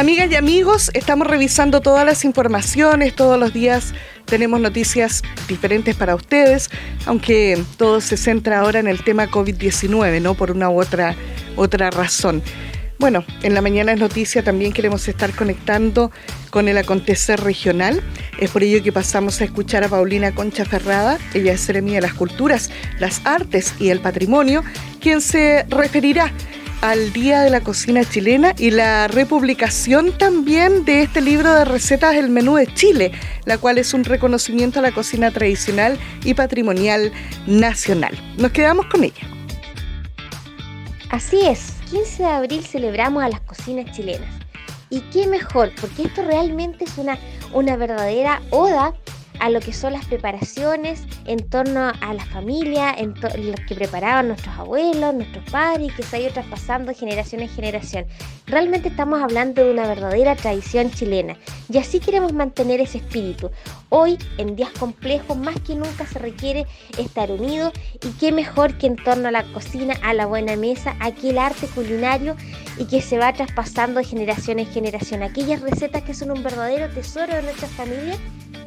Amigas y amigos, estamos revisando todas las informaciones, todos los días tenemos noticias diferentes para ustedes, aunque todo se centra ahora en el tema COVID-19, ¿no? Por una u otra, otra razón. Bueno, en la mañana es noticia también queremos estar conectando con el acontecer regional. Es por ello que pasamos a escuchar a Paulina Concha Ferrada, ella es seremia de las culturas, las artes y el patrimonio, quien se referirá al Día de la Cocina Chilena y la republicación también de este libro de recetas El Menú de Chile, la cual es un reconocimiento a la cocina tradicional y patrimonial nacional. Nos quedamos con ella. Así es, 15 de abril celebramos a las cocinas chilenas. Y qué mejor, porque esto realmente es una, una verdadera oda a lo que son las preparaciones en torno a la familia, en lo que preparaban nuestros abuelos, nuestros padres y que se ha ido traspasando generación en generación. Realmente estamos hablando de una verdadera tradición chilena y así queremos mantener ese espíritu. Hoy, en días complejos, más que nunca se requiere estar unidos y qué mejor que en torno a la cocina, a la buena mesa, aquel arte culinario y que se va traspasando de generación en generación. Aquellas recetas que son un verdadero tesoro de nuestras familias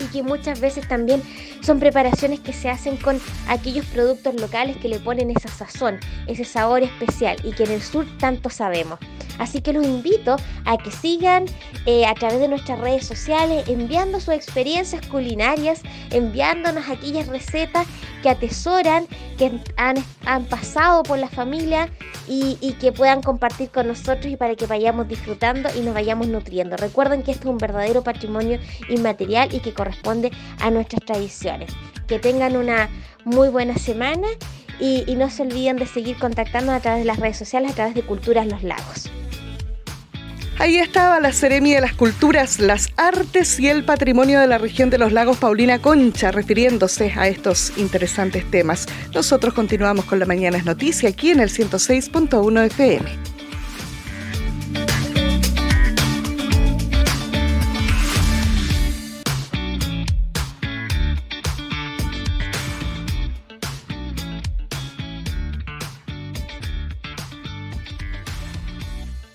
y que muchas veces también son preparaciones que se hacen con aquellos productos locales que le ponen esa sazón, ese sabor especial y que en el sur tanto sabemos. Así que los invito a que sigan eh, a través de nuestras redes sociales enviando sus experiencias culinarias, enviándonos aquellas recetas que atesoran, que han, pasado por la familia y, que puedan compartir con nosotros y para que vayamos disfrutando y nos vayamos nutriendo. Recuerden que esto es un verdadero patrimonio inmaterial y que corresponde a nuestras tradiciones. Que tengan una muy buena semana y, y no se olviden de seguir contactando a través de las redes sociales, a través de Culturas Los Lagos. Ahí estaba la Seremi de las Culturas, las Artes y el Patrimonio de la región de los lagos Paulina Concha, refiriéndose a estos interesantes temas. Nosotros continuamos con la Mañana es Noticia aquí en el 106.1 FM.